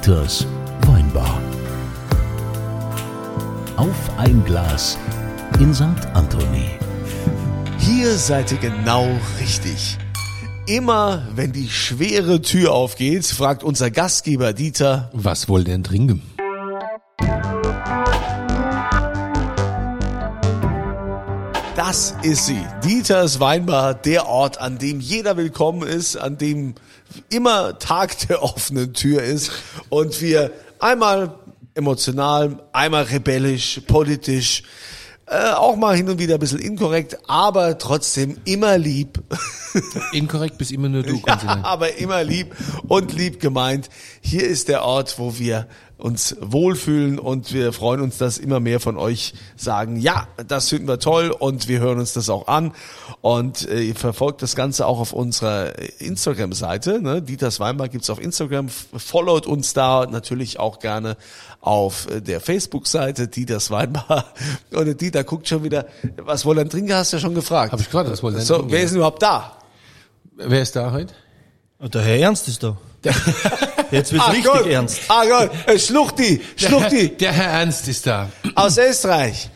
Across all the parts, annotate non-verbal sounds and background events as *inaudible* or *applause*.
Dieters Weinbar. Auf ein Glas in St. Anthony. Hier seid ihr genau richtig. Immer wenn die schwere Tür aufgeht, fragt unser Gastgeber Dieter, Was wollt ihr denn trinken? Das ist sie. Dieters Weinbar, der Ort, an dem jeder willkommen ist, an dem immer Tag der offenen Tür ist und wir einmal emotional, einmal rebellisch, politisch, äh, auch mal hin und wieder ein bisschen inkorrekt, aber trotzdem immer lieb. *laughs* Inkorrekt bis immer nur du, *laughs* Ja, aber immer lieb und lieb gemeint. Hier ist der Ort, wo wir uns wohlfühlen und wir freuen uns, dass immer mehr von euch sagen, ja, das finden wir toll und wir hören uns das auch an und äh, ihr verfolgt das Ganze auch auf unserer Instagram-Seite. Ne? Dieters Weinbar gibt's auf Instagram, followt uns da natürlich auch gerne auf äh, der Facebook-Seite Dieters Weinbar *laughs* und der Dieter guckt schon wieder, was wollen wir trinken, hast du ja schon gefragt. Hab ich gerade, was ihr denn so, trinken? wer ist denn überhaupt da? Wer ist da heute? Und der Herr Ernst ist da. *laughs* Jetzt wird's Ah, richtig Gott. ernst. Ah Gott, äh, Schluchti, Schluchti Der Herr Ernst ist da. aus Österreich.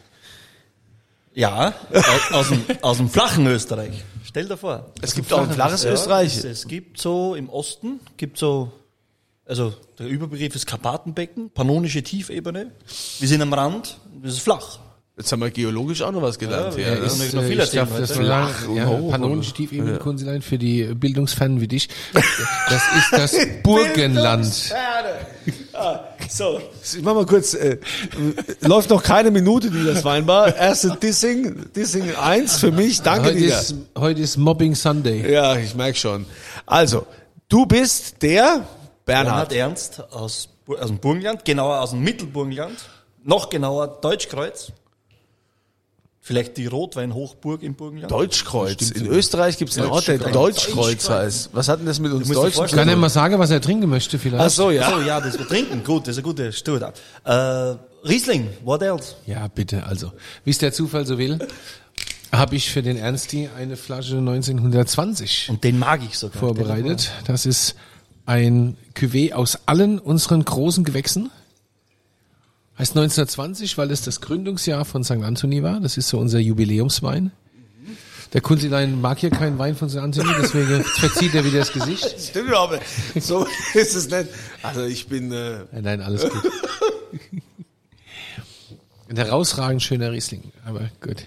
Ja, aus, aus, dem, aus dem flachen Österreich. Stell dir vor. Es gibt auch ein flaches Österreich. Es, es gibt so im Osten, gibt so, also der Überbegriff ist Karpatenbecken, pannonische Tiefebene. Wir sind am Rand, das ist flach. Jetzt haben wir geologisch auch noch was gelernt. Ja, ja, ne? ist- noch viel ich darf das Flach und ja, hoch, Konsulat für die Bildungsfernen wie dich. Das ist das *laughs* Burgenland. Ah, So, ich mach mal kurz, äh, läuft noch keine Minute, die das Weinbar. Erste Dissing, Dissing 1 für mich, danke Heute dir. ist, heute ist Mobbing Sunday. Ja, ich merk schon. Also, du bist der Bernhard Bernhard. Ernst aus, aus dem Burgenland, genauer aus dem Mittelburgenland, noch genauer Deutschkreuz. Vielleicht die Rotweinhochburg im Burgenland. Deutschkreuz. In Österreich gibt es einen Ort, der Deutschkreuz heißt. Was hat denn das mit uns Deutschen Kann er mal sagen, was er trinken möchte vielleicht? Ach so, ja. So, ja, das wir trinken. Gut, das ist eine gute Stute. Äh, Riesling, what else? Ja, bitte. Also, wie es der Zufall so will, habe ich für den Ernsti eine Flasche 1920 Und den mag ich sogar. vorbereitet. Das ist ein Cuvée aus allen unseren großen Gewächsen. Heißt 1920, weil es das Gründungsjahr von St. Anthony war. Das ist so unser Jubiläumswein. Der Kunzilein mag hier keinen Wein von St. Anthony, deswegen *laughs* verzieht er wieder das Gesicht. Stimmt aber so *laughs* ist es nicht. Also ich bin äh, Nein, alles gut. *laughs* Ein herausragend schöner Riesling, aber gut.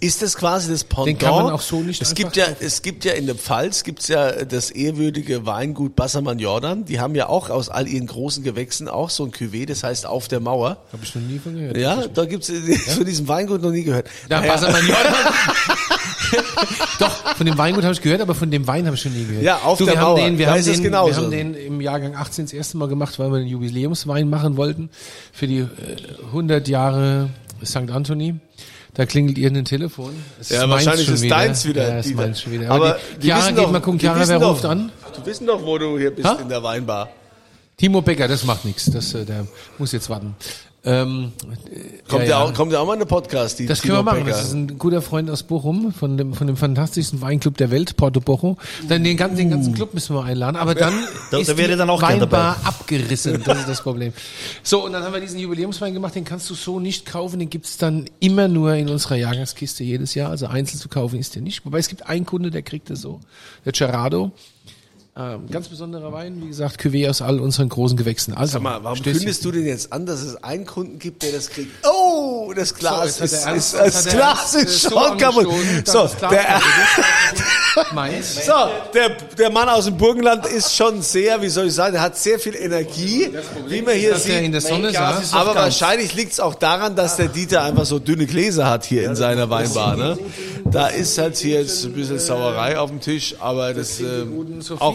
Ist das quasi das Pendant? kann man auch so nicht Es gibt ja, es gibt ja in der Pfalz gibt's ja das ehrwürdige Weingut Bassermann Jordan. Die haben ja auch aus all ihren großen Gewächsen auch so ein Cuvée, das heißt auf der Mauer. Habe ich noch nie von gehört. Ja, da gibt's *laughs* von diesem Weingut noch nie gehört. Ja, Naja, Wassermann Jordan. *laughs* Doch, von dem Weingut habe ich gehört, aber von dem Wein habe ich schon nie gehört. Ja, auf du, der wir Mauer. Haben den, wir, haben den, wir haben den im Jahrgang 18 das erste Mal gemacht, weil wir einen Jubiläumswein machen wollten für die äh, 100 Jahre St. Anthony. Da klingelt irgendein Telefon. Es Ja, meins wahrscheinlich ist deins wieder. Ja, ist meins schon wieder. Aber Aber die die, Chiara, geht mal gucken, Chiara, wer doch- ruft an? Du wissen doch, wo du hier bist Ha? in der Weinbar. Timo Becker, das macht nichts. Das, äh, der muss jetzt warten. Ähm, Kommt, ja, ja. Auch, kommt der auch mal in den Podcast? Die Das können wir machen. Becker? Das ist ein guter Freund aus Bochum, von dem, von dem fantastischsten Weinclub der Welt, Porto Bochum. Dann den ganzen, den ganzen Club müssen wir einladen. Aber dann *laughs* Da- ist da wäre dann auch Weinbar abgerissen. Das ist das Problem. So, und dann haben wir diesen Jubiläumswein gemacht. Den kannst du so nicht kaufen. Den gibt's dann immer nur in unserer Jahrgangskiste jedes Jahr. Also einzeln zu kaufen ist der nicht. Wobei es gibt einen Kunde, der kriegt das so. Der Gerardo. Ähm, ganz besonderer Wein, wie gesagt, Cuvée aus all unseren großen Gewächsen. Also, Sag mal, warum Stößchen. kündigst du denn jetzt an, dass es einen Kunden gibt, der das kriegt? Oh, das Glas So, ist, der ist, Ernst- das Glas Ernst, ist äh, so schon kaputt. So, Glas der, so der, der Mann aus dem Burgenland ist schon sehr, wie soll ich sagen, der hat sehr viel Energie, wie man hier Dass er in sieht. der Sonne saß. Aber wahrscheinlich liegt es auch daran, dass der Dieter einfach so dünne Gläser hat hier in seiner Weinbar. Ne? Da ist halt hier jetzt ein bisschen Sauerei auf dem Tisch, aber das, ähm, auch,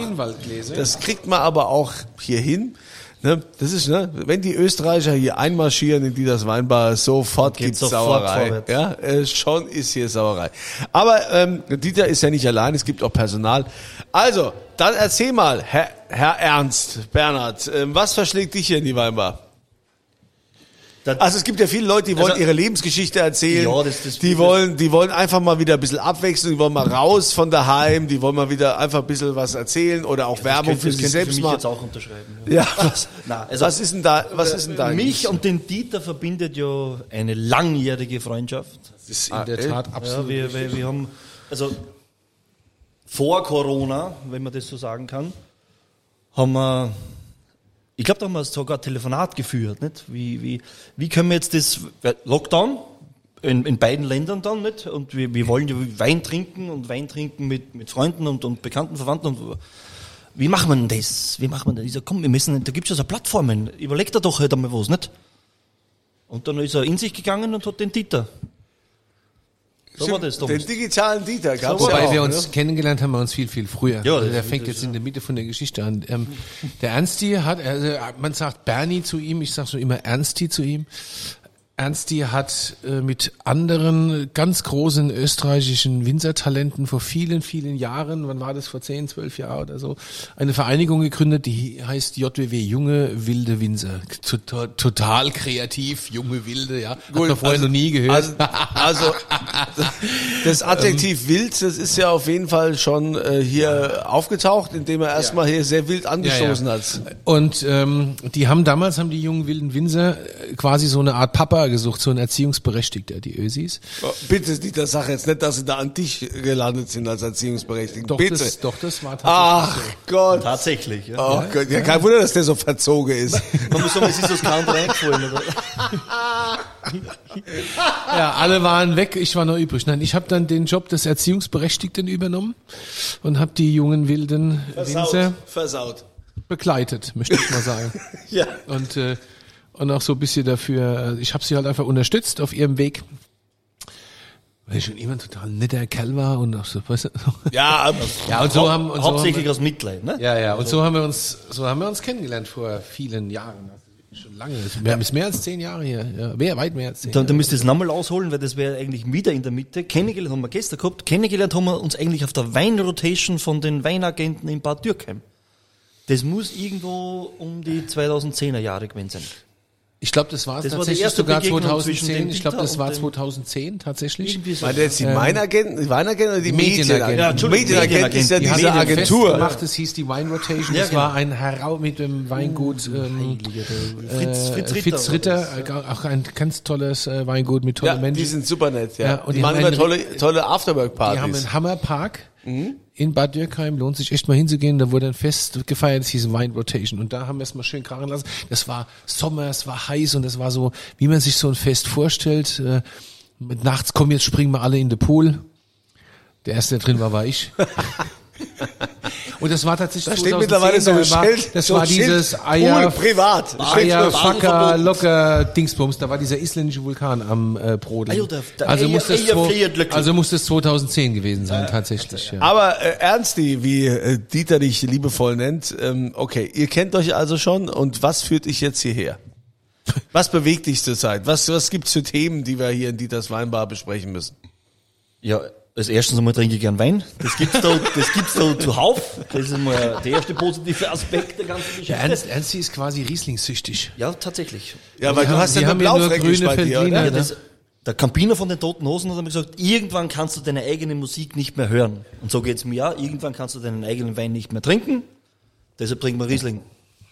das kriegt man aber auch hier hin. Ne? Das ist, ne? wenn die Österreicher hier einmarschieren in die das Weinbar, sofort Geht gibt's sofort Sauerei. vorwärts. Ja, äh, schon ist hier Sauerei. Aber ähm, Dieter ist ja nicht allein, es gibt auch Personal. Also, dann erzähl mal, Herr, Herr Ernst, Bernhard, ähm, was verschlägt dich hier in die Weinbar? Das- Also es gibt ja viele Leute, die wollen Also- ihre Lebensgeschichte erzählen. Ja, das- das- die wollen, die wollen einfach mal wieder ein bisschen abwechseln, die wollen mal raus von daheim, die wollen mal wieder einfach ein bisschen was erzählen oder auch Werbung für das sich könnte selbst für mich machen. jetzt auch unterschreiben. Ja, was, *laughs* Nein, also- was ist denn da, was ist denn da? Mich und den Dieter verbindet ja eine langjährige Freundschaft. Das ist in der Tat Ja, absolut. wir, wir, wir haben, also vor Corona, wenn man das so sagen kann, haben wir, ich glaube, da haben wir sogar ein Telefonat geführt, nicht? Wie, wie, wie können wir jetzt das, Lockdown, in, in beiden Ländern dann, nicht? Und wir, wir wollen ja Wein trinken und Wein trinken mit, mit Freunden und, und Bekannten, Verwandten und, wie wir denn das? Wie machen wir denn? Ich sag, komm, wir müssen, da gibt's ja so Plattformen. Überleg dir doch halt einmal was, nicht? Und dann ist er in sich gegangen und hat den Dieter. So war das, Den digitalen Dieter gab's Wobei ja auch, wir ne? uns kennengelernt haben wir uns viel, viel früher. Ja, also das- der fängt jetzt in der Mitte von der Geschichte an. Ähm, der Ernsti hat, also man sagt Bernie zu ihm, ich sage schon immer Ernsti zu ihm. Ernsti hat äh, mit anderen ganz großen österreichischen Winzertalenten vor vielen, vielen Jahren, wann war das, vor 10, 12 Jahren oder so, eine Vereinigung gegründet, die heißt JWW, Junge Wilde Winzer. Total, total kreativ, junge Wilde, ja. Hat man vorher noch nie gehört. Also, also das *laughs* Adjektiv wild, das ist ja auf jeden Fall schon äh, hier aufgetaucht, indem er erstmal hier sehr wild angestoßen Ja, ja. hat. Und ähm, die haben damals, haben die jungen wilden Winzer äh, quasi so eine Art Papa gesucht, so ein Erziehungsberechtigter, die Ösis. Oh, Bitte, Dieter, sag jetzt nicht, dass sie da an dich gelandet sind als Erziehungsberechtigten. Doch, Bitte. das, doch, das war Ach tatsächlich Gott. Tatsächlich, ja. Oh Gott. Ja, kein Wunder, dass der so verzogen ist. *laughs* Man muss sagen, es ist das kaum reingefallen. Oder? so. *laughs* Ja, alle waren weg, ich war noch übrig. Nein, ich habe dann den Job des Erziehungsberechtigten übernommen und habe die jungen wilden Winzer Versaut. begleitet, möchte ich mal sagen. *laughs* Ja. Und, äh, und auch so ein bisschen dafür, äh, ich habe sie halt einfach unterstützt auf ihrem Weg. Weil ich schon immer ein total netter Kerl war und auch so, weißt du, Ja, *laughs* ähm, Ja, und so haben, und so haben Hauptsächlich wir, aus Mitleid, ne? ja, ja, und so haben wir uns, so haben wir uns kennengelernt vor vielen Jahren. Schon lange. Wir haben es mehr als zehn Jahre hier. Ja, mehr, weit mehr als zehn. Dann, dann müsst ihr es nochmal ausholen, weil das wäre eigentlich wieder in der Mitte. Kennengelernt haben wir gestern gehabt. Kennengelernt haben wir uns eigentlich auf der Weinrotation von den Weinagenten in Bad Dürkheim. Das muss irgendwo um die 2010er Jahre gewesen sein. Ich glaube, das war es Das war tatsächlich sogar Begegnung zwischen 2010. dem Ich glaube, das war und dem- 2010 tatsächlich. So. Ihr jetzt die Weinagenten, die Weinagenten oder die Medienagenten. Medienagenten? Ja, Entschuldigung, Medienagent ist ja Die diese Agentur. gemacht, das hieß die Wine Rotation. Ja, das genau. war ein Herau mit dem Weingut ähm, Fritz, äh, Fritz Ritter. Fitz Ritter, äh, auch ein ganz tolles äh, Weingut mit tollen Ja, Menschen. die sind super nett, ja. Ja, und die, die machen haben immer tolle, tolle Die haben Afterwork-Partys. einen Hammerpark in Bad Dürkheim. Lohnt sich echt mal hinzugehen. Da wurde ein Fest gefeiert, das hieß Wine Rotation. Und da haben wir es mal schön krachen lassen. Das war Sommer, es war heiß und es war so, wie man sich so ein Fest vorstellt. Äh, mit nachts kommen jetzt springen wir alle in den Pool. Der erste, der drin war, war ich. *laughs* Und das war tatsächlich Da steht 2010, mittlerweile so ein Schild. Das so war dieses Pool, Eier, privat. Eier, Steht so. Facker, locker, Dingsbums. Da war dieser isländische Vulkan am äh, Brodeln. Ah also, Eier- muss das also muss das 2010 gewesen sein, tatsächlich. Ja. Aber äh, Ernsti, wie äh, Dieter dich liebevoll nennt, ähm, okay, ihr kennt euch also schon und was führt dich jetzt hierher? *laughs* Was bewegt dich zurzeit? Was, was gibt's für Themen, die wir hier in Dieters Weinbar besprechen müssen? Ja, als erstes einmal trinke ich gern Wein. Das gibt's da, das gibt's da zuhauf. Das ist mal der erste positive Aspekt der ganzen Geschichte. Ernst, Ernsti ist quasi Rieslingsüchtig. Ja, tatsächlich. Ja, weil du haben- hast ja nur ja Blaufränkisch grüne bei dir, Veltliner, oder? Ja, ne? das, der Campino von den Toten Hosen hat mir gesagt, irgendwann kannst du deine eigene Musik nicht mehr hören. Und so geht's mir auch. Irgendwann kannst du deinen eigenen Wein nicht mehr trinken. Deshalb trinken wir Riesling.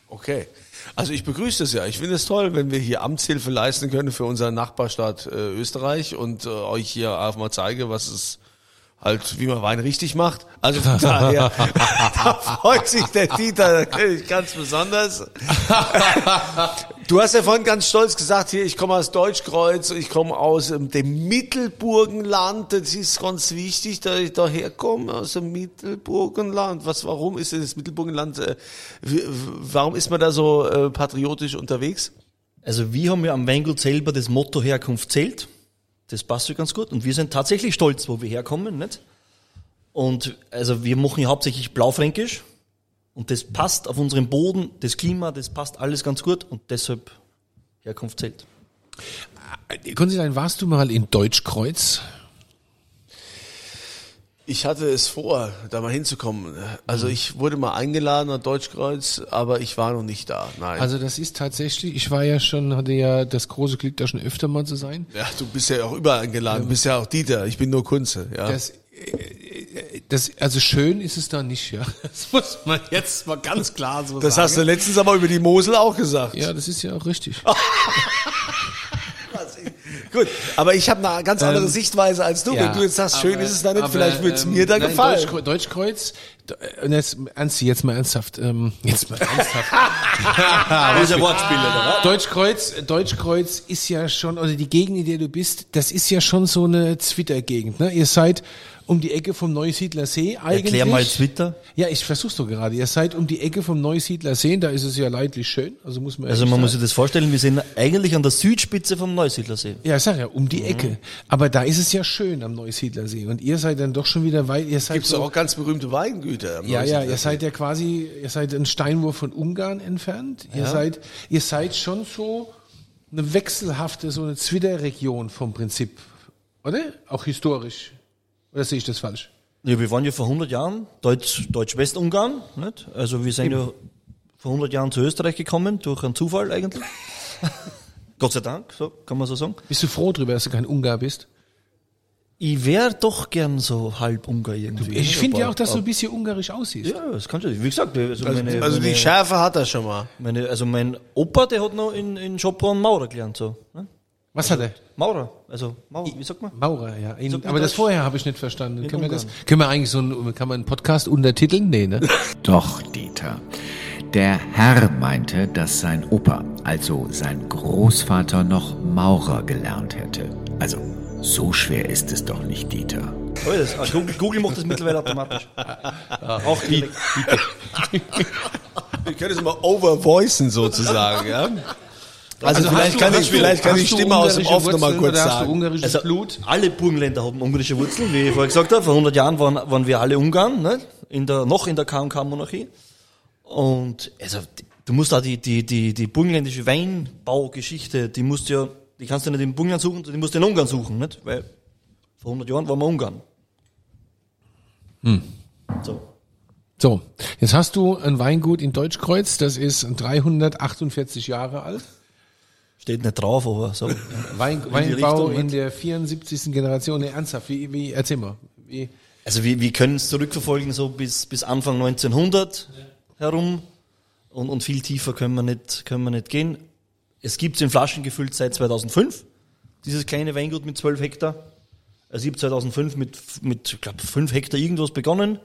Okay. Also ich begrüße das ja. Ich finde es toll, wenn wir hier Amtshilfe leisten können für unseren Nachbarstaat äh, Österreich und äh, euch hier einfach mal zeige, was es halt, wie man Wein richtig macht. Also von daher, *laughs* *laughs* da freut sich der Dieter natürlich ganz besonders. *laughs* Du hast ja vorhin ganz stolz gesagt, hier, ich komme aus Deutschkreuz, ich komme aus ähm, dem Mittelburgenland. Das ist ganz wichtig, dass ich daher komme, aus dem Mittelburgenland. Was, warum ist denn das Mittelburgenland, äh, warum ist man da so äh, patriotisch unterwegs? Also wir haben ja am Weingut selber das Motto Herkunft zählt. Das passt ja ganz gut. Und wir sind tatsächlich stolz, wo wir herkommen, nicht? Und also wir machen ja hauptsächlich Blaufränkisch. Und das passt auf unserem Boden, das Klima, das passt alles ganz gut. Und deshalb Herkunft zählt. Konstantin, warst du mal in Deutschkreuz? Ich hatte es vor, da mal hinzukommen. Also ich wurde mal eingeladen an Deutschkreuz, aber ich war noch nicht da. Nein. Also das ist tatsächlich, ich war ja schon, hatte ja das große Glück, da schon öfter mal zu sein. ja, du bist ja auch überall eingeladen. Du bist ja auch Dieter. Ich bin nur Kunze. Ja. Das, äh, das, also schön ist es da nicht, ja. *laughs* Das muss man jetzt mal ganz klar so das sagen. hast du letztens aber über die Mosel auch gesagt. Ja, das ist ja auch richtig. *laughs* Gut, aber ich habe eine ganz andere Ähm, Sichtweise als du. Ja, Wenn du jetzt sagst, schön aber- ist es da nicht, aber, vielleicht würde es ähm, mir da nein, gefallen. Deutschkreuz, Deutschkreuz, äh, und jetzt, Ernst, jetzt mal ernsthaft, ähm, jetzt mal ernsthaft. *laughs* Ein Wortspiel, oder? Deutschkreuz, Deutschkreuz ist ja schon, oder die Gegend, in der du bist, das ist ja schon so eine Twitter-Gegend. Ne? Ihr seid um die Ecke vom Neusiedler See eigentlich. Erklär mal Twitter. Ja, ich versuch's doch gerade. Ihr seid um die Ecke vom Neusiedler See, da ist es ja leidlich schön. Also muss man Also man muss sagen. sich das vorstellen, wir sind eigentlich an der Südspitze vom Neusiedlersee. Ja, ich sag ja, um Mhm. die Ecke. Aber da ist es ja schön am Neusiedler See. Und ihr seid dann doch schon wieder weit, ihr seid Gibt es so, auch ganz berühmte Weingüter. am Ja, ja, Neusiedler ihr See. seid ja quasi, ihr seid ein Steinwurf von Ungarn entfernt. Ihr seid, ihr seid schon so eine wechselhafte, so eine Zwitterregion vom Prinzip. Oder? Auch historisch. Oder sehe ich das falsch? Ja, wir waren ja vor 100 Jahren Deutsch, Deutsch-Westungarn, nicht? Also wir sind ja vor 100 Jahren zu Österreich gekommen, durch einen Zufall eigentlich. *laughs* Gott sei Dank, so kann man so sagen. Bist du froh drüber, dass du kein Ungar bist? Ich wäre doch gern so halb Ungar irgendwie. Ich finde ja auch, dass du ein bisschen ungarisch aussiehst. Ja, das kannst du. Wie gesagt, also, Also, meine, also die Schärfe hat er schon mal. meine, also mein Opa, der hat noch in, in Schopron Maurer gelernt, so. Ne? Was hat er? Maurer, also Maurer, wie sagt man? Maurer, ja. In, aber das Deutsch? vorher habe ich nicht verstanden. Können wir, das, können wir eigentlich so ein, kann man einen Podcast untertiteln? Nee, ne? *laughs* Doch, Dieter. Der Herr meinte, dass sein Opa, also sein Großvater, noch Maurer gelernt hätte. Also, so schwer ist es doch nicht, Dieter. Oh, das, ah, Google, Google macht das mittlerweile automatisch. Auch die, *laughs* Wir können es mal overvoicen sozusagen, ja. Also, hast vielleicht du- kann hast ich, du- vielleicht kann ich du Stimme aus dem Off nochmal kurz du sagen. ungarisches Also, Blut? alle Burgenländer haben ungarische Wurzeln, wie ich vorher gesagt habe. Vor 100 Jahren waren, waren wir alle Ungarn, ne? in der, noch in der KMK-Monarchie. Und also, du musst da die, die, die, die burgenländische Weinbaugeschichte, die musst du ja, die kannst du nicht in Burgenland suchen, die musst du in Ungarn suchen, nicht? Weil vor 100 Jahren waren wir Ungarn. So. So, jetzt hast du ein Weingut in Deutschkreuz, das ist 348 Jahre alt. Steht nicht drauf, aber so. Wein, die Weinbau in nicht? der 74. Generation. Nee, ernsthaft, wie, wie, erzähl mal. Wie, Also wir, wir können es zurückverfolgen so bis, bis Anfang 1900 herum und, und viel tiefer können wir nicht, können wir nicht gehen. Es gibt es in Flaschen gefüllt seit 2005, dieses kleine Weingut mit 12 Hektar. Also ich habe 2005 mit, mit ich glaube 5 Hektar irgendwas begonnen.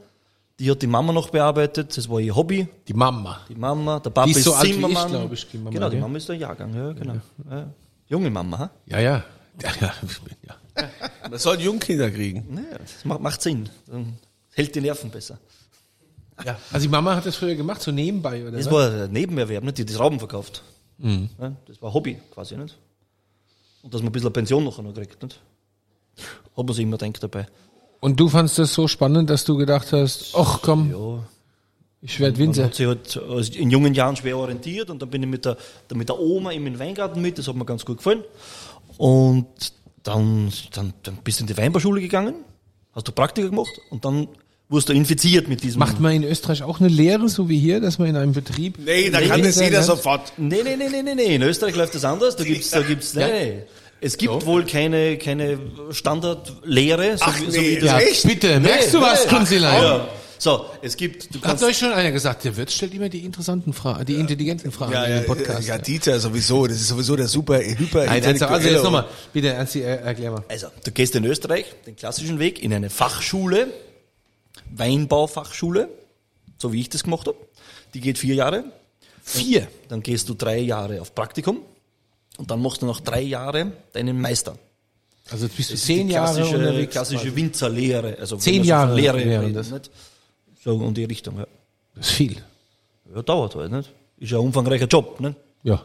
Die hat die Mama noch bearbeitet, das war ihr Hobby. die Mama. Die Mama, der Papa Die ist ist, so alt wie ich, Zimmermann. glaub ich, die Mama, genau, die gell? Mama ist der Jahrgang, ja, genau. Ja. Junge Mama, ha? Ja, ja. *laughs* Ja, ja. ja. Das sollen Jungkinder kriegen. Naja, das macht, macht Sinn. Dann hält die Nerven besser. ja. Also die Mama hat das früher gemacht, so nebenbei, oder? Das was? war ein Nebenerwerb, nicht? Die hat die Rauben verkauft. Mhm. Ja, das war Hobby quasi, nicht? Und dass man ein bisschen Pension noch kriegt, nicht? Hat man sich immer denkt dabei. Und du fandst das so spannend, dass du gedacht hast, ach komm, Ja, ich werde man Winzer. hat sich halt also in jungen Jahren schwer orientiert und dann bin ich mit der, mit der Oma in den Weingarten mit, das hat mir ganz gut gefallen. Und dann, dann, dann bist du in die Weinbauschule gegangen, hast du Praktika gemacht und dann wurdest du infiziert mit diesem. Macht man in Österreich auch eine Lehre, so wie hier, dass man in einem Betrieb... Nee, da kann das jeder sofort. Nee, nee, nee, nee, nee, nee. In Österreich läuft das anders. Da gibt's, da gibt's, *laughs* nee, nee. Es gibt wohl keine, keine Standardlehre. So Ach, wie, so nee, wie Ja, Echt? bitte, merkst du was, Kunzilein? Ja. So, es gibt, du Hat euch schon einer gesagt, der Wirt stellt immer die interessanten Fragen, die intelligenten Fragen Ja, in ja, den Podcast. ja, Dieter sowieso. Das ist sowieso der super, hyper Nein, also, also jetzt nochmal, bitte Ernsti, er, erklär mal. also, du gehst in Österreich den klassischen Weg in eine Fachschule, Weinbaufachschule, so wie ich das gemacht habe. Die geht vier Jahre. Vier. Dann gehst du drei Jahre auf Praktikum und dann machst du noch drei Jahre deinen Meister. Also jetzt bist du Das ist zehn die Jahre klassische, unterwegs. klassische quasi. Winzerlehre. Also Zehn so Jahre von Lehre reden, das. Nicht? So in die Richtung, ja. Das ist viel. Ja, dauert halt, nicht? Ist ja ein umfangreicher Job, nicht? Ja.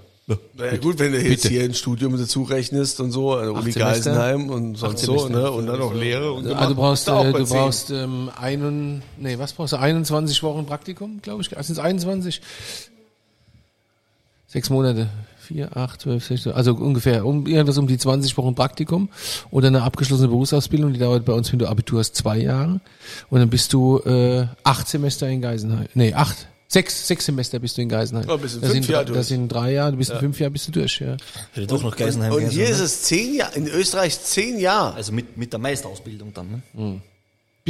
Naja, gut, wenn du jetzt Bitte. hier ein Studium dazu rechnest und so, an der Uni Semester. Geisenheim und sonst so, Semester. ne, und dann noch Lehre und Also du brauchst, auch äh, du brauchst ähm, einen, nee, was brauchst du? 21 Wochen Praktikum, glaube ich. Also sind es 21? Sechs Monate. Vier, acht, zwölf, sechzehn, also ungefähr um irgendwas um die 20 Wochen Praktikum oder eine abgeschlossene Berufsausbildung, die dauert bei uns, wenn du Abitur hast, zwei Jahre. Und dann bist du äh, acht Semester in Geisenheim. Nee, acht. Sechs, sechs Semester bist du in Geisenheim. Oh, bist in das, fünf sind, Jahre das sind drei Jahre, du bist in fünf Jahren bist du durch, ja. Hätte doch noch Geisenheim Und gehen hier ist ne? es zehn Jahre, in Österreich zehn Jahre. Also mit, mit der Meisterausbildung dann. Ne? Wie,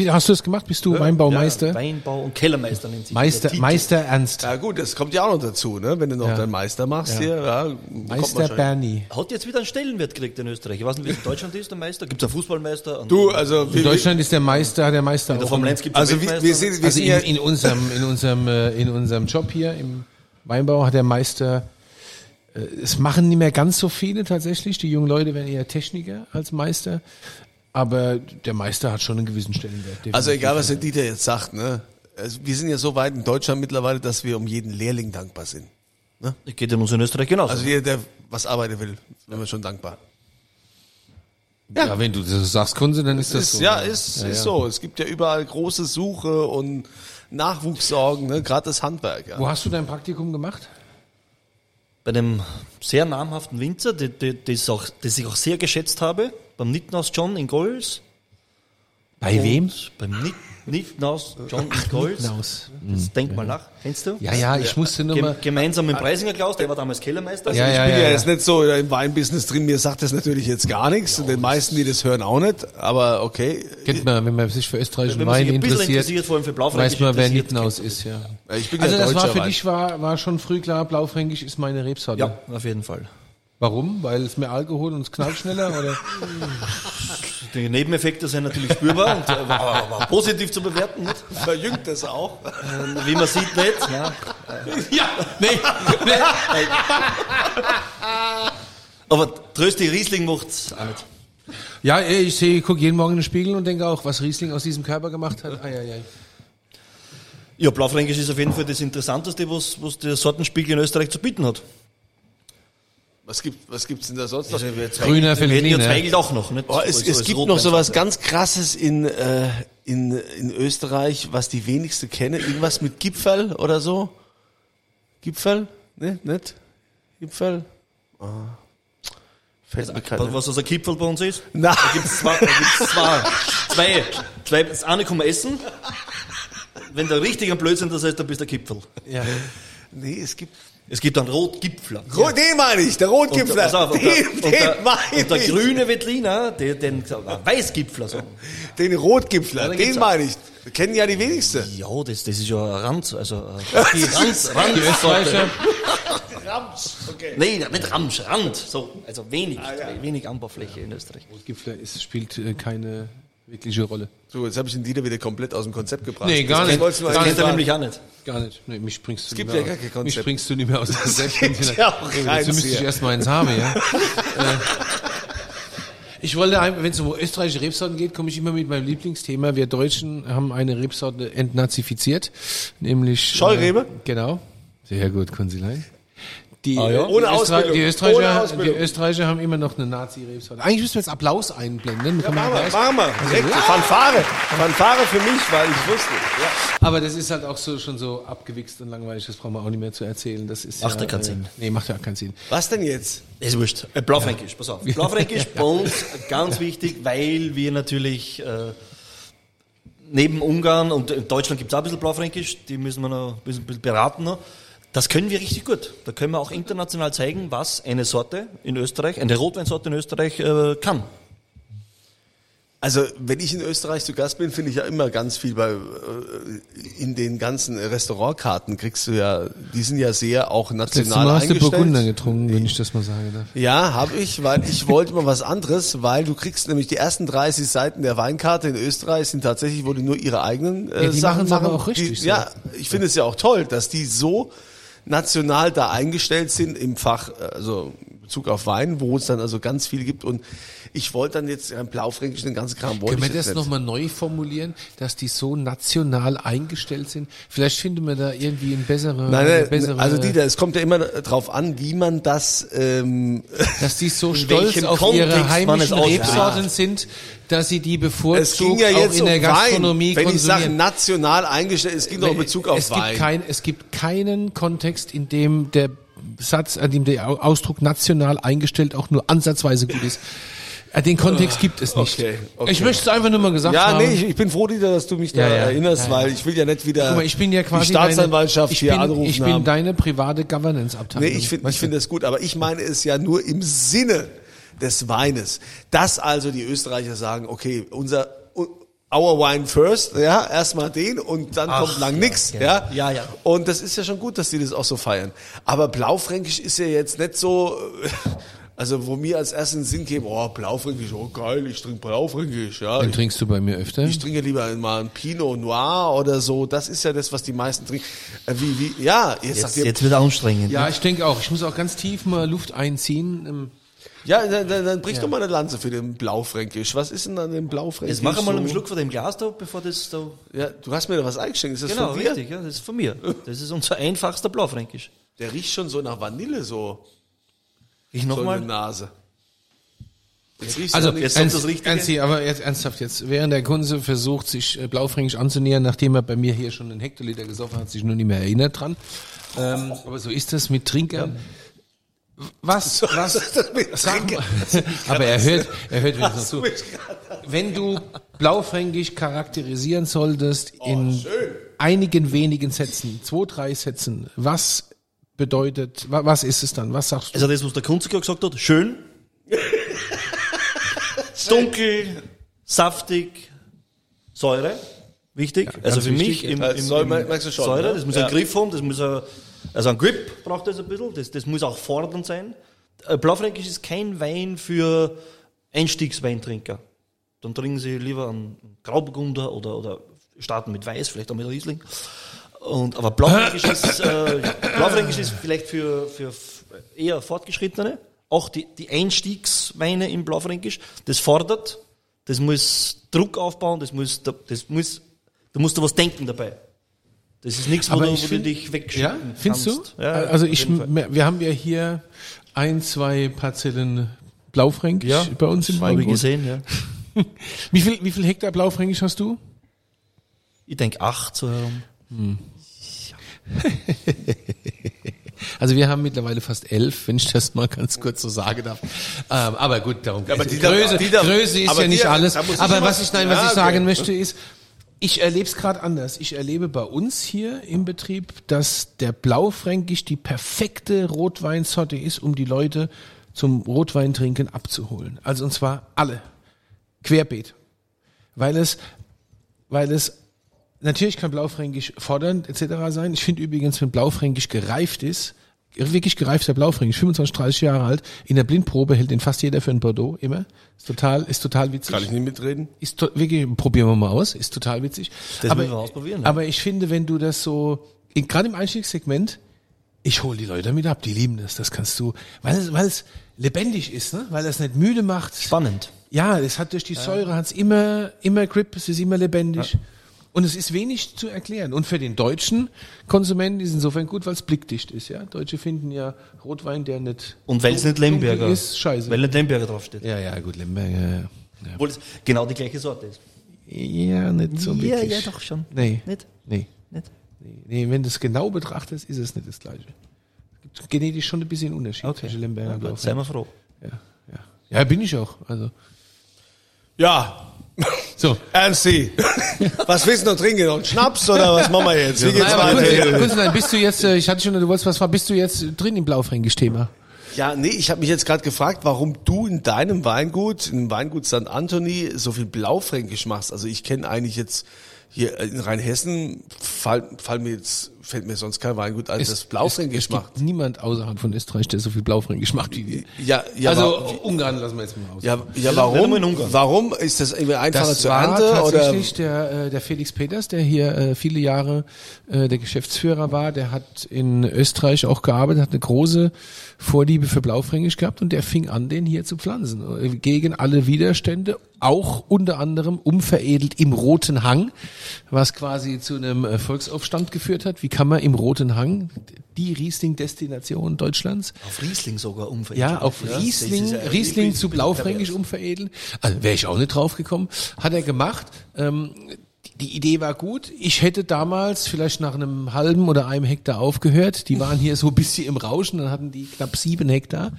hast du das gemacht? Bist du Weinbaumeister? Weinbau und Kellermeister nennt sich Meister. Meister Ernst. Ja gut, das kommt ja auch noch dazu, ne? Wenn du noch Ja. deinen Meister machst Ja. hier, ja, Meister Bernie. Hat jetzt wieder einen Stellenwert gekriegt in Österreich. Ich weiß nicht, wie es in Deutschland ist, der Meister. Gibt es einen Fußballmeister? Du, also In wir, Deutschland ist der Meister, hat der Meister in der auch Formel einen- 1 gibt es also wir, wir sind, wir Also in, ja, in unserem, in unserem, äh, in unserem Job hier im Weinbau hat der Meister, äh, es machen nicht mehr ganz so viele tatsächlich. Die jungen Leute werden eher Techniker als Meister. Aber der Meister hat schon einen gewissen Stellenwert. also egal was der Dieter jetzt sagt, ne? Also wir sind ja so weit in Deutschland mittlerweile, dass wir um jeden Lehrling dankbar sind. Geht in uns in Österreich genauso. Also jeder, der was arbeiten will, sind wir schon dankbar. Ja, wenn du das sagst, Kunze, dann ist das ist, so. ja, ist, Ja, ist ja. so. Es gibt ja überall große Suche und Nachwuchssorgen, ne? gerade das Handwerk. Ja. Wo hast du dein Praktikum gemacht? Bei einem sehr namhaften Winzer, das, auch, das ich auch sehr geschätzt habe, beim Nittenhaus John in Golz. Bei wem? Und Beim Nit- Nittenhaus John in Golz. Das denk mal nach. Kennst du? Ja, ja, ich musste nur mal. gemeinsam mit Preisinger Klaus, der war damals Kellermeister. Ja, ich ja, bin ja, ja, jetzt ja. nicht so im Weinbusiness drin, mir sagt das natürlich jetzt gar nichts. und den meisten, die das hören, auch nicht. Aber okay. Kennt man, wenn man sich für österreichischen Wein ein bisschen interessiert, interessiert, vor allem für weiß man, wer Nittenhaus ist, ja. Ich bin Also ja das war für Wein. dich war, war schon früh klar, Blaufränkisch ist meine Rebsorte. Ja, auf jeden Fall. Warum? Weil es mehr Alkohol und es knallt schneller? Oder? *laughs* Die Nebeneffekte sind natürlich spürbar und äh, aber, aber positiv zu bewerten. Nicht? Verjüngt das auch. Ähm, Wie man sieht, nicht. Ja. *laughs* ja, nee. nee. Aber Trösti Riesling macht's auch nicht. Ja, ich sehe, ich gucke jeden Morgen in den Spiegel und denke auch, was Riesling aus diesem Körper gemacht hat. Ai, ai, ai. Ja, Blaufränkisch ist auf jeden Fall das Interessanteste, was, was der Sortenspiegel in Österreich zu bieten hat. Was gibt was gibt's denn da sonst noch? Also Grüner ja. Zweigelt auch noch. Nicht? Oh, es, es gibt noch Rotwein- so was ganz Krasses in, äh, in, in Österreich, was die wenigsten kennen. Irgendwas mit Gipfel oder so? Gipfel? Ne, nicht? Gipfel? Ah. Fällt mir keiner. Was was ein Kipfel bei uns ist? Na, Da gibt's zwei, da gibt's zwei, zwei, zwei, das eine kann man essen. Wenn der richtig am Blödsinn das heißt, dann bist du ein Kipfel. Ja. nee, es gibt. Es gibt einen Rotgipfler. Oh, den meine ich, der Und, Rotgipfler. pass auf, und, den, der, und, den der, meine und der grüne Wettliner, der, den Weißgipfler. So. Den Rotgipfler, Ja, den meine ich. Kennen ja die wenigsten. Ja, das, das ist ja ein Rand, also äh, *laughs* Rand, Rand, Die Österreicher, *laughs* Rams, okay. Nee, nicht Ramsch, Rand. So, also wenig, wenig Anbaufläche in Österreich. Gipfler ist, spielt äh, keine wirkliche Rolle. So, jetzt habe ich den Dieter wieder komplett aus dem Konzept gebracht. Nee, gar Das nicht. wolltest du Gar Das kennt er fragen. nämlich auch nicht. Gar nicht. Nee, mich bringst du gibt nicht mehr ja aus- gar kein Mich Konzept. bringst du nicht mehr aus der Selbstkonzept. *laughs* ja auch Dazu keins müsste ich erstmal ins Habe, ja. *laughs* Ich wollte, wenn es um österreichische Rebsorten geht, komme ich immer mit meinem Lieblingsthema. Wir Deutschen haben eine Rebsorte entnazifiziert, nämlich Scheurebe? Äh, genau. Sehr gut, Konsilein. Die, Ah, ja? Ohne die, Ausbildung. die, Ohne Österreicher, die Ausbildung. Österreicher haben immer noch eine Nazi-Rebsorte. Eigentlich müssen wir jetzt Applaus einblenden. Man Machen wir, machen wir. Direkt Fanfare. Fanfare für mich, weil ich wusste. Ja. Aber das ist halt auch so schon so abgewichst und langweilig, das brauchen wir auch nicht mehr zu erzählen. Das ist Macht ja, ja keinen äh, Sinn. Nee, macht ja auch keinen Sinn. Was denn jetzt? Ist wurscht. Äh, Blaufränkisch, pass auf. Blaufränkisch *laughs* bei uns ganz wichtig, weil wir natürlich äh, neben Ungarn und in Deutschland gibt es auch ein bisschen Blaufränkisch, die müssen wir noch ein bisschen, bisschen beraten noch. Das können wir richtig gut. Da können wir auch international zeigen, was eine Sorte in Österreich, eine Rotweinsorte in Österreich äh, kann. Also, wenn ich in Österreich zu Gast bin, finde ich ja immer ganz viel bei, äh, in den ganzen Restaurantkarten kriegst du ja, die sind ja sehr auch national Mal hast du eingestellt. Burgunder getrunken, wenn ich das mal sagen darf. Ja, habe ich, weil ich wollte mal was anderes, weil du kriegst nämlich die ersten 30 Seiten der Weinkarte in Österreich sind tatsächlich, wo die nur ihre eigenen äh, Ja, die Sachen machen's aber machen. auch richtig Die, so. Ja, ich finde es ja auch toll, dass die so national da eingestellt sind im Fach, also Bezug auf Wein, wo es dann also ganz viel gibt und ich wollte dann jetzt ein Blaufränkisch den ganzen Kram wollte Können wir das nochmal neu formulieren, dass die so national eingestellt sind? Vielleicht finden wir da irgendwie ein bessere, Nein, nein, bessere also Dieter, es kommt ja immer drauf an, wie man das ähm, dass die so stolz auf Kontext ihre es heimischen. Rebsorten sind, dass sie die Es bevorzugt ging ja auch jetzt in um der Gastronomie Wein. Wenn ich sage konsumieren. national eingestellt, es ging doch in Bezug auf es Wein. Gibt kein, es gibt keinen Kontext, in dem der Satz, an dem der Au- Ausdruck national eingestellt auch nur ansatzweise gut ist. Äh, Den Kontext gibt es nicht. Okay, okay. Ich möchte es einfach nur mal gesagt Ja, haben. nee, ich, ich bin froh, Dieter, dass du mich da Ja, ja. erinnerst, Ja, ja. weil ich will ja nicht wieder mal, ich bin ja quasi die Staatsanwaltschaft deine, hier bin, anrufen Ich bin haben. deine private Governance-Abteilung. Nee, ich finde ich finde das gut, aber ich meine es ja nur im Sinne des Weines. Dass also die Österreicher sagen, okay, unser Our Wine first, ja, erstmal den und dann kommt lang nix, ja. Ja, ja. Und das ist ja schon gut, dass die das auch so feiern. Aber Blaufränkisch ist ja jetzt nicht so, *laughs* also wo mir als den Sinn käme, oh, Blaufränkisch, oh geil, ich trinke Blaufränkisch, ja. Den Ich, trinkst du bei mir öfter? ich trinke lieber mal ein Pinot Noir oder so. Das ist ja das, was die meisten trinken. Äh, Wie, wie, ja, jetzt, sagt Jetzt, ihr, jetzt wird anstrengend. ja, ich denke auch. Ich muss auch ganz tief mal Luft einziehen. Ja, dann, dann, dann brich doch mal eine Lanze für den Blaufränkisch. Was ist denn an dem Blaufränkisch? Jetzt machen wir mal einen so? Schluck von dem Glas da, bevor das da. Ja, du hast mir da was eingeschenkt. Ist das Genau, von dir? richtig, ja, das ist von mir. Das ist unser einfachster Blaufränkisch. Der riecht schon so nach Vanille so. Ich So nochmal. Nase. Jetzt Also, jetzt so- ernst, das Richtige. Ernsti, aber jetzt ernsthaft jetzt. Während der Kunze versucht, sich äh, Blaufränkisch anzunähern, nachdem er bei mir hier schon einen Hektoliter gesoffen hat, sich nur nicht mehr erinnert dran. Ähm, aber so ist das mit Trinkern. Was, was, sag mal, aber er hört, er hört wenigstens zu. Wenn du Blaufränkisch charakterisieren solltest in einigen wenigen Sätzen, zwei, drei Sätzen, was bedeutet, wa- was ist es dann? Was sagst du? Also das, was der Kunze gerade gesagt hat, schön, *laughs* dunkel, saftig, Säure, wichtig. also für wichtig. mich im, Ja, im, Säure im schon, Säure, ne? das muss Ja. einen Griff haben, das muss ein, also ein Grip braucht das ein bisschen, das, das muss auch fordernd sein. Blaufränkisch ist kein Wein für Einstiegsweintrinker. Dann trinken sie lieber einen Grauburgunder oder, oder starten mit Weiß, vielleicht auch mit Riesling. Und, aber Blaufränkisch ist, äh, *coughs* Blaufränkisch ist vielleicht für, für eher Fortgeschrittene. Auch die, die Einstiegsweine im Blaufränkisch. Das fordert, das muss Druck aufbauen, das muss, das muss, du musst da was denken dabei. Das ist nichts, wo, Aber du, ich wo find- du dich Ja, wegschicken findest du? Ja, also ich, wir haben ja hier ein, zwei Parzellen Blaufränkisch ja, bei uns im Habe ich Weingut. gesehen, ja. *laughs* Wie viel, wie viel Hektar Blaufränkisch hast du? Ich denke acht so herum. *laughs* Also wir haben mittlerweile fast elf, wenn ich das mal ganz kurz so sagen darf. Ähm, aber gut, darum aber geht's. die da- Größe, Größe ist ja nicht alles. Aber was ich, nein, was Ja, ich okay. sagen möchte ist, ich erlebe es gerade anders. Ich erlebe bei uns hier im Betrieb, dass der Blaufränkisch die perfekte Rotweinsorte ist, um die Leute zum Rotweintrinken abzuholen. Also und zwar alle. Querbeet. Weil es, weil es Natürlich kann Blaufränkisch fordernd etc. sein. Ich finde übrigens, wenn Blaufränkisch gereift ist, wirklich gereifter Blaufränkisch, 25, 30 Jahre alt, in der Blindprobe hält den fast jeder für ein Bordeaux, immer. Ist total, ist total witzig. Kann ich nicht mitreden? Ist to wirklich, probieren wir mal aus, ist total witzig. Das aber, müssen wir ausprobieren, ja. Aber ich finde, wenn du das so, in- gerade im Einstiegssegment, ich hole die Leute damit ab, die lieben das, das kannst du, weil es, weil es lebendig ist, ne? weil es nicht müde macht. Spannend. Ja, es hat durch die Säure hat's immer, immer Grip, es ist immer lebendig. Und es ist wenig zu erklären. Und für den deutschen Konsumenten ist es insofern gut, weil es blickdicht ist. Ja, Deutsche finden ja Rotwein, der nicht Und weil es nicht Lemberger ist, scheiße. Weil nicht Lemberger draufsteht. ja, ja, gut, Lemberger. Ja, ja. Obwohl es genau die gleiche Sorte ist. ja, nicht so ja, wirklich. ja, doch schon. Nee. Nicht? Nee. Nicht? nee. Nee, wenn du es genau betrachtest, ist es nicht das Gleiche. Es gibt genetisch schon ein bisschen Unterschied Okay. zwischen Lemberger Ja, und seien wir froh. Ja, ja. ja, bin ich auch. Also, Ja. So. Ernsti, *laughs* was willst du noch trinken? Noch Schnaps oder was machen wir jetzt? Wie geht's Nein, weiter? Kunze, nein, bist du jetzt, äh, ich hatte schon, du wolltest was fragen, bist du jetzt drin im Blaufränkisch-Thema? Ja, nee, ich habe mich jetzt gerade gefragt, warum du in deinem Weingut, in dem Weingut St. Anthony, so viel Blaufränkisch machst. Also ich kenne eigentlich jetzt hier in Rheinhessen fall, fall mir jetzt fällt mir sonst kein Weingut ein, das Blaufränkisch es, es gibt macht. niemand außerhalb von Österreich, der so viel Blaufränkisch macht wie wir. Ja, ja, also wa- Ungarn lassen wir jetzt mal aus. ja, ja, warum? wir in Ungarn. Warum ist das irgendwie einfacher das zur war Ernte oder? tatsächlich der, äh, der Felix Peters, der hier äh, viele Jahre äh, der Geschäftsführer war. Der hat in Österreich auch gearbeitet, hat eine große Vorliebe für Blaufränkisch gehabt und der fing an, den hier zu pflanzen. Äh, Gegen alle Widerstände, auch unter anderem umveredelt im Roten Hang, was quasi zu einem äh, Volksaufstand geführt hat. Wie man im Roten Hang, die Riesling-Destination Deutschlands, Auf Riesling sogar umveredelt. ja, auf Riesling, ja Riesling irgendwie zu Blaufränkisch umveredeln. Also wäre ich auch nicht drauf gekommen. Hat er gemacht. Ähm, die Idee war gut. Ich hätte damals vielleicht nach einem halben oder einem Hektar aufgehört. Die waren hier so ein bisschen im Rauschen, dann hatten die knapp sieben Hektar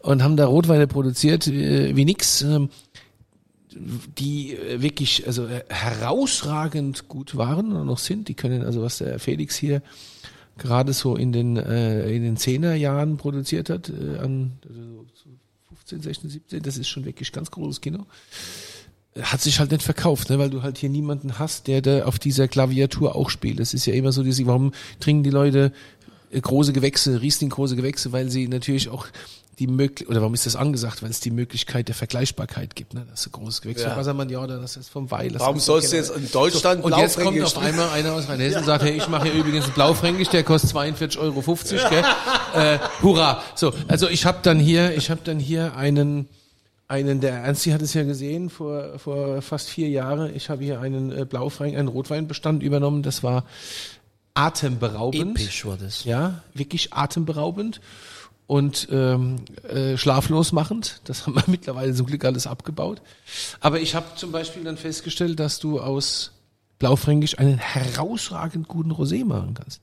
und haben da Rotweine produziert äh, wie nix. Ähm, die äh, wirklich also äh, herausragend gut waren und noch sind. Die können also was der Felix hier gerade so in den äh, in den Zehnerjahren produziert hat äh, an also so 15, 16, 17, das ist schon wirklich ganz großes Kino. Hat sich halt nicht verkauft, ne, weil du halt hier niemanden hast, der da auf dieser Klaviatur auch spielt. Das ist ja immer so, diese, warum trinken die Leute äh, große Gewächse, Riesling große Gewächse, weil sie natürlich auch die Möglichkeit, oder warum ist das angesagt? Weil es die Möglichkeit der Vergleichbarkeit gibt, ne? Das ist ein großes Gewächs. Ja. Ja. Ja, das ist vom Weil. Warum sollst du jetzt in Deutschland Und jetzt kommt auf einmal einer aus Rheinhessen und sagt, hey, ich mache hier übrigens einen Blaufränkisch, der kostet 42,50 Euro, gell? äh, hurra. So, also ich habe dann hier, ich habe dann hier einen, einen, der Ernsti hat es ja gesehen, vor, vor fast vier Jahren, ich habe hier einen äh, Blaufränk, einen Rotweinbestand übernommen, das war atemberaubend. Episch war das. Ja, wirklich atemberaubend und ähm, äh, schlaflos machend. Das haben wir *laughs* mittlerweile zum Glück alles abgebaut. Aber ich habe zum Beispiel dann festgestellt, dass du aus Blaufränkisch einen herausragend guten Rosé machen kannst.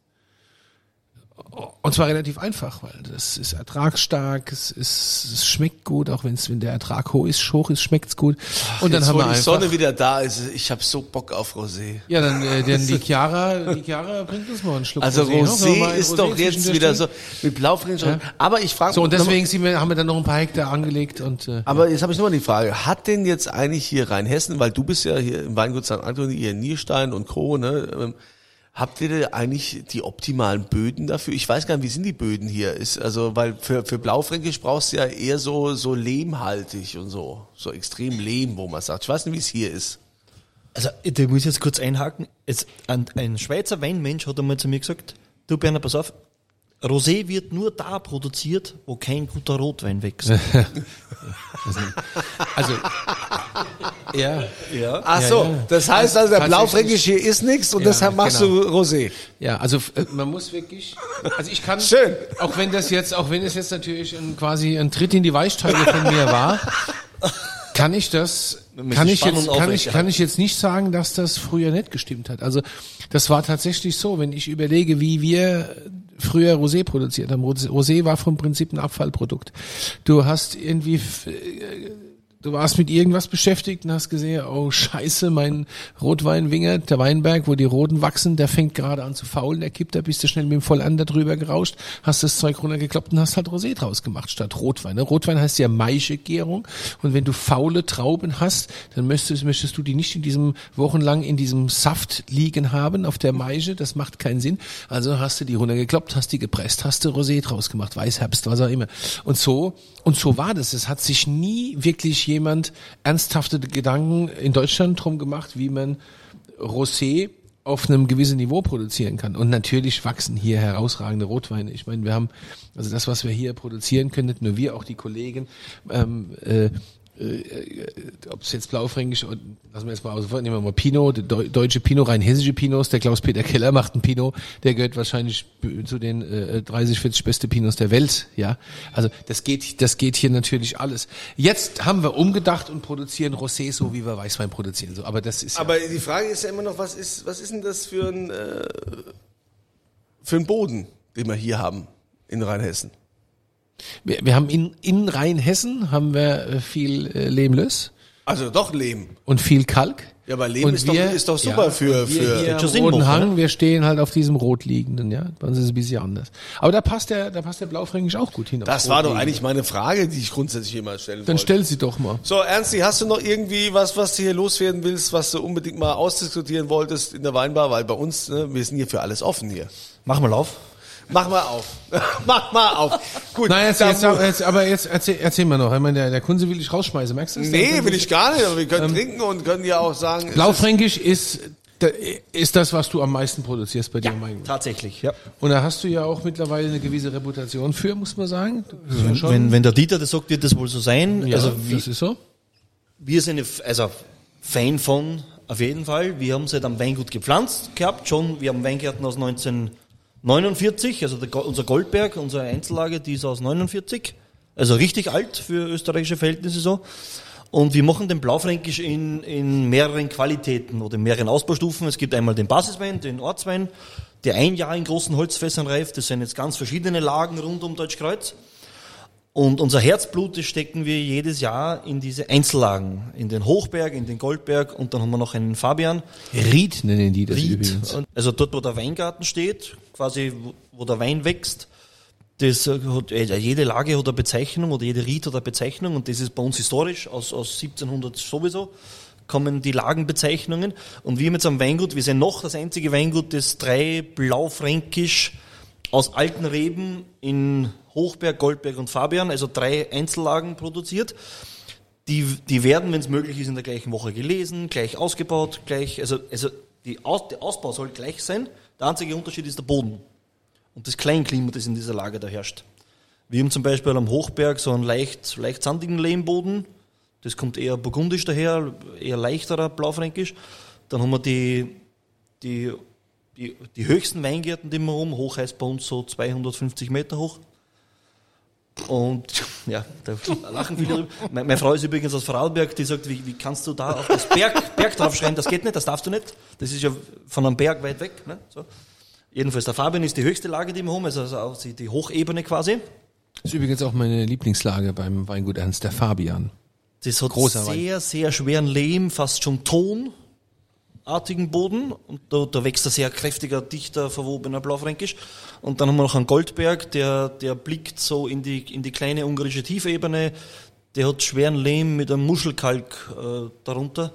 Und zwar relativ einfach, weil das ist ertragsstark, es, ist, es schmeckt gut, auch wenn's, wenn der Ertrag hoch ist, hoch ist, schmeckt's gut. und dann Jetzt, haben wo wir die einfach, Sonne wieder da ist, ich habe so Bock auf Rosé. ja, dann, äh, dann die *laughs* Chiara, die Chiara bringt uns mal einen Schluck Also Rosé. ne? Rosé mal einen ist Rosé doch jetzt wieder so mit Blaufränkisch. schon. Aber ich frage So, und deswegen sind wir, haben wir dann noch ein paar Hektar angelegt und äh, Aber jetzt habe ich nochmal die Frage, hat denn jetzt eigentlich hier Rheinhessen, weil du bist ja hier im Weingut St. Anthony, ihr Nierstein und Co., ne, ähm, habt ihr da eigentlich die optimalen Böden dafür? Ich weiß gar nicht, wie sind die Böden hier? Ist, also, weil für, für Blaufränkisch brauchst du ja eher so, so lehmhaltig und so, so extrem Lehm, wo man sagt. Ich weiß nicht, wie es hier ist. Also, ich muss jetzt kurz einhaken. Jetzt, ein, ein Schweizer Weinmensch hat einmal zu mir gesagt, du Berner, pass auf, Rosé wird nur da produziert, wo kein guter Rotwein wächst. *laughs* also ja, ja. Ach Ja, so, ja. das heißt also, der Tatsächlich- Blaufränkisch hier ist nichts und Ja, deshalb machst genau. du Rosé. ja, also äh, man muss wirklich, also ich kann, Schön. auch wenn das jetzt, auch wenn es jetzt natürlich ein, quasi ein Tritt in die Weichteile von mir war, kann ich das, kann ich jetzt, kann ich, kann ich jetzt nicht sagen, dass das früher nicht gestimmt hat. Also das war tatsächlich so, wenn ich überlege, wie wir früher Rosé produziert haben. Rosé war vom Prinzip ein Abfallprodukt. Du hast irgendwie äh, Du warst mit irgendwas beschäftigt und hast gesehen, oh scheiße, mein Rotweinwinger, der Weinberg, wo die Roten wachsen, der fängt gerade an zu faulen, der kippt, da bist du schnell mit dem Vollander drüber gerauscht, hast das Zeug runtergekloppt und hast halt Rosé draus gemacht statt Rotwein. ne? Rotwein heißt ja Maischegärung und wenn du faule Trauben hast, dann möchtest, möchtest du die nicht in diesem wochenlang in diesem Saft liegen haben auf der Maische, das macht keinen Sinn. Also hast du die runtergekloppt, hast die gepresst, hast du Rosé draus gemacht, Weißherbst, was auch immer. Und so und so war das. Es hat sich nie wirklich jemand ernsthafte Gedanken in Deutschland drum gemacht, wie man Rosé auf einem gewissen Niveau produzieren kann. Und natürlich wachsen hier herausragende Rotweine. Ich meine, wir haben, also das, was wir hier produzieren können, nicht nur wir, auch die Kollegen, ähm, äh, äh, ob es jetzt Blaufränkisch und lassen wir jetzt mal aus, nehmen wir mal Pinot, der Deu- deutsche Pinot, rein hessische Pinots, der Klaus-Peter Keller macht einen Pinot, der gehört wahrscheinlich zu den äh, 30, 40 beste Pinots der Welt, ja. Also das geht, das geht hier natürlich alles. Jetzt haben wir umgedacht und produzieren Rosé so, wie wir Weißwein produzieren, so. Aber das ist ja, Aber die Frage ist ja immer noch, was ist, was ist denn das für ein, äh, für ein Boden, den wir hier haben in Rheinhessen? Wir, wir haben in, in Rheinhessen haben wir äh, viel äh, Lehmlöss Also doch Lehm. und viel Kalk. Ja, aber Lehm ist doch- ist doch super für- und wir für- Roten Hang, ne? wir stehen halt auf diesem rot liegenden, ja. Bei uns ist es ein bisschen anders. Aber da passt der, da passt der Blaufränkisch auch gut hin. Das war doch eigentlich meine Frage, die ich grundsätzlich immer stellen Dann wollte. stell sie doch mal. So, Ernsti, hast du noch irgendwie was, was du hier loswerden willst, was du unbedingt mal ausdiskutieren wolltest in der Weinbar? Weil bei uns, ne, wir sind hier für alles offen hier. Mach mal auf. Mach mal auf. *laughs* Mach mal auf. Gut. Nein, jetzt, jetzt, jetzt, aber jetzt erzähl, erzähl mal noch. Ich meine, der, der Kunze will dich rausschmeißen, merkst du das? nee, will ich gar nicht, aber wir können Ähm, trinken und können ja auch sagen, Blaufränkisch ist, ist das, was du am meisten produzierst bei dir im Weingut. Tatsächlich, ja. Und da hast du ja auch mittlerweile eine gewisse Reputation für, muss man sagen. Ist ja schon- Wenn, wenn der Dieter das sagt, wird das wohl so sein. ja, also wie, das ist so. wir sind ein- also Fan von, auf jeden Fall. Wir haben es halt am Weingut gepflanzt gehabt, schon. Wir haben Weingärten aus 1949, also der, unser Goldberg, unsere Einzellage, die ist aus 49. Also richtig alt für österreichische Verhältnisse so. Und wir machen den Blaufränkisch in, in mehreren Qualitäten oder in mehreren Ausbaustufen. Es gibt einmal den Basiswein, den Ortswein, der ein Jahr in großen Holzfässern reift. Das sind jetzt ganz verschiedene Lagen rund um Deutschkreuz. Und unser Herzblut, das stecken wir jedes Jahr in diese Einzellagen. In den Hochberg, in den Goldberg und dann haben wir noch einen Fabian. Ried nennen die das Ried. übrigens. Also dort, wo der Weingarten steht, quasi wo, der Wein wächst, das hat, äh, jede Lage hat eine Bezeichnung oder jede Ried hat eine Bezeichnung und das ist bei uns historisch, aus, aus 1700 sowieso, kommen die Lagenbezeichnungen. Und wir mit einem Weingut, wir sind noch das einzige Weingut, das drei Blaufränkisch aus alten Reben in Hochberg, Goldberg und Fabian, also drei Einzellagen produziert. Die, die werden, wenn es möglich ist, in der gleichen Woche gelesen, gleich ausgebaut, gleich, also, also die Aus, der Ausbau soll gleich sein. Der einzige Unterschied ist der Boden und das Kleinklima, das in dieser Lage da herrscht. Wir haben zum Beispiel am Hochberg so einen leicht, leicht sandigen Lehmboden. Das kommt eher burgundisch daher, eher leichterer Blaufränkisch. Dann haben wir die, die, die, die höchsten Weingärten, die wir haben. Hoch heißt bei uns so 250 Meter hoch. Und ja, da lachen viele drüber. Meine, meine Frau ist übrigens aus Vorarlberg, die sagt, wie, wie kannst du da auf das Berg, Berg draufschreiben? Das geht nicht, das darfst du nicht. Das ist ja von einem Berg weit weg. Ne? So. Jedenfalls, der Fabian ist die höchste Lage, die wir haben, also auch die die Hochebene quasi. Das ist übrigens auch meine Lieblingslage beim Weingut Ernst, der Fabian. Das hat Großer Wein. sehr, sehr schweren Lehm, fast schon tonartigen Boden. Und da, da wächst ein sehr kräftiger, dichter, verwobener Blaufränkisch. Und dann haben wir noch einen Goldberg, der, der blickt so in die, in die kleine ungarische Tiefebene. Der hat schweren Lehm mit einem Muschelkalk äh, darunter.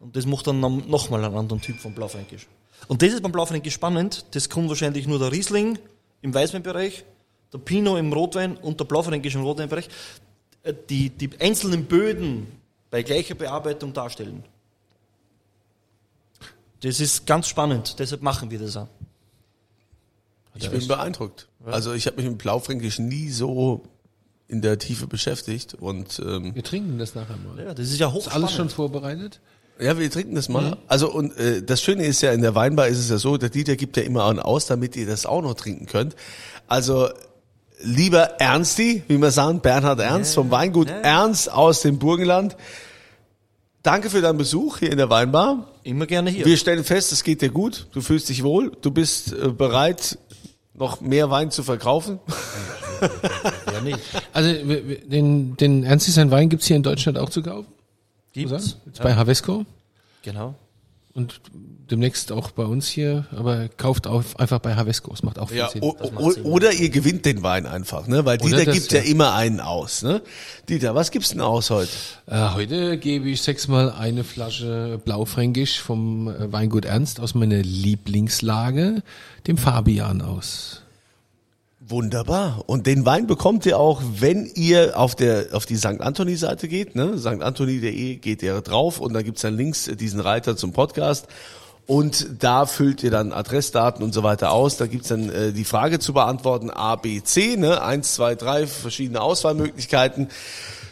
Und das macht dann noch- nochmal einen anderen Typ von Blaufränkisch. Und das ist beim Blaufränkisch spannend. Das kommt wahrscheinlich nur der Riesling im Weißweinbereich, der Pinot im Rotwein und der Blaufränkisch im Rotweinbereich äh, die, die einzelnen Böden bei gleicher Bearbeitung darstellen. Das ist ganz spannend, deshalb machen wir das auch. Ich bin beeindruckt. Also ich habe mich mit Blaufränkisch nie so in der Tiefe beschäftigt und ähm, Wir trinken das nachher mal. Ja, das ist ja Ist hochspannend. alles schon vorbereitet? ja, wir trinken das mal. Also und äh, das Schöne ist ja in der Weinbar ist es ja so, der Dieter gibt ja immer einen aus, damit ihr das auch noch trinken könnt. Also lieber Ernsti, wie wir sagen, Bernhard Ernst vom Weingut Ernst aus dem Burgenland. Danke für deinen Besuch hier in der Weinbar. Immer gerne hier. Wir stellen fest, es geht dir gut, du fühlst dich wohl, du bist äh, bereit, noch mehr Wein zu verkaufen. ja, nicht. *laughs* Also den, den Ernst sein Wein gibt's hier in Deutschland auch zu kaufen? Gibt's? Jetzt bei Havesco Genau. und demnächst auch bei uns hier, aber kauft auf, einfach bei Havesco, es macht auch viel Ja, Sinn. o, o, oder ihr gewinnt den Wein einfach, ne? Weil Dieter das, gibt ja. ja. immer einen aus, ne? Dieter, was gibt's denn aus heute? Äh, heute gebe ich sechsmal eine Flasche Blaufränkisch vom äh, Weingut Ernst aus meiner Lieblingslage, dem Fabian aus. Wunderbar. Und den Wein bekommt ihr auch, wenn ihr auf der auf die St. Anthony Seite geht, ne? stantoni.de geht ihr drauf und da gibt's dann links diesen Reiter zum Podcast. Und da füllt ihr dann Adressdaten und so weiter aus. Da gibt's dann äh, die Frage zu beantworten, A, B, C, ne? Eins, zwei, drei verschiedene Auswahlmöglichkeiten.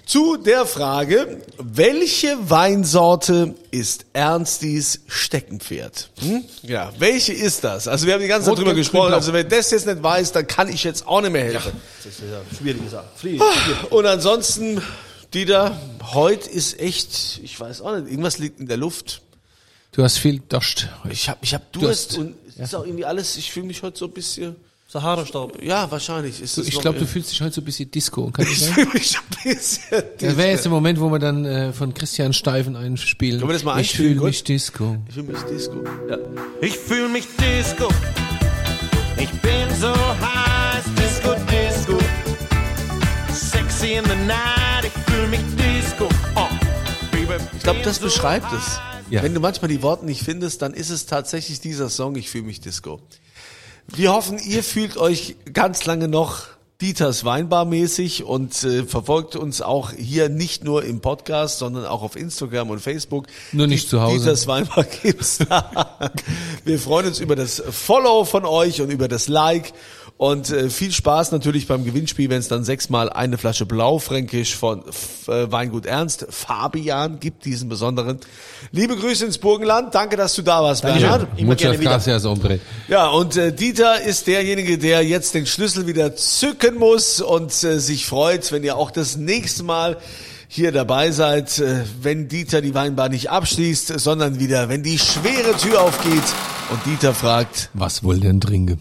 Zu der Frage, welche Weinsorte ist Ernstis Steckenpferd? Hm? Ja, welche ist das? Also wir haben die ganze Zeit drüber gesprochen. Also wer das jetzt nicht weiß, dann kann ich jetzt auch nicht mehr helfen. Das ist ja eine schwierige Sache. Fried, Und ansonsten, Dieter, heute ist echt, ich weiß auch nicht, irgendwas liegt in der Luft. Du hast viel Durst. Ich habe ich hab Durst, Durst. und es ist auch irgendwie alles, ich fühle mich heute so ein bisschen, Sahara-Staub. ja, wahrscheinlich ist es Ich glaube, du fühlst dich heute so ein bisschen Disco. *laughs* Kann das ich fühle mich ein bisschen. Das wäre jetzt der Moment, wo wir dann äh, von Christian Steifen einspielen. Können wir das mal Ich fühle mich Disco. Ich fühle mich Disco. Ja. Ich fühl mich Disco. Ich bin so heiß, Disco, Disco. Sexy in the night, ich fühl mich Disco. Oh, Baby, Ich glaube, das beschreibt es. Ja. Wenn du manchmal die Worte nicht findest, dann ist es tatsächlich dieser Song, ich fühle mich Disco. Wir hoffen, ihr fühlt euch ganz lange noch Dieters Weinbar mäßig und äh, verfolgt uns auch hier nicht nur im Podcast, sondern auch auf Instagram und Facebook. Nur nicht zu Hause. Dieters Weinbar gibt's da. Wir freuen uns über das Follow von euch und über das Like. Und äh, viel Spaß natürlich beim Gewinnspiel, wenn es dann sechsmal eine Flasche Blaufränkisch von F äh, Weingut Ernst, Fabian, gibt diesen besonderen. Liebe Grüße ins Burgenland. Danke, dass du da warst, Bernhard. Immer Muchas gerne wieder. gracias, hombre. Ja, und äh, Dieter ist derjenige, der jetzt den Schlüssel wieder zücken muss und äh, sich freut, wenn ihr auch das nächste Mal hier dabei seid, äh, wenn Dieter die Weinbar nicht abschließt, sondern wieder, wenn die schwere Tür aufgeht und Dieter fragt, Was wollt ihr denn trinken?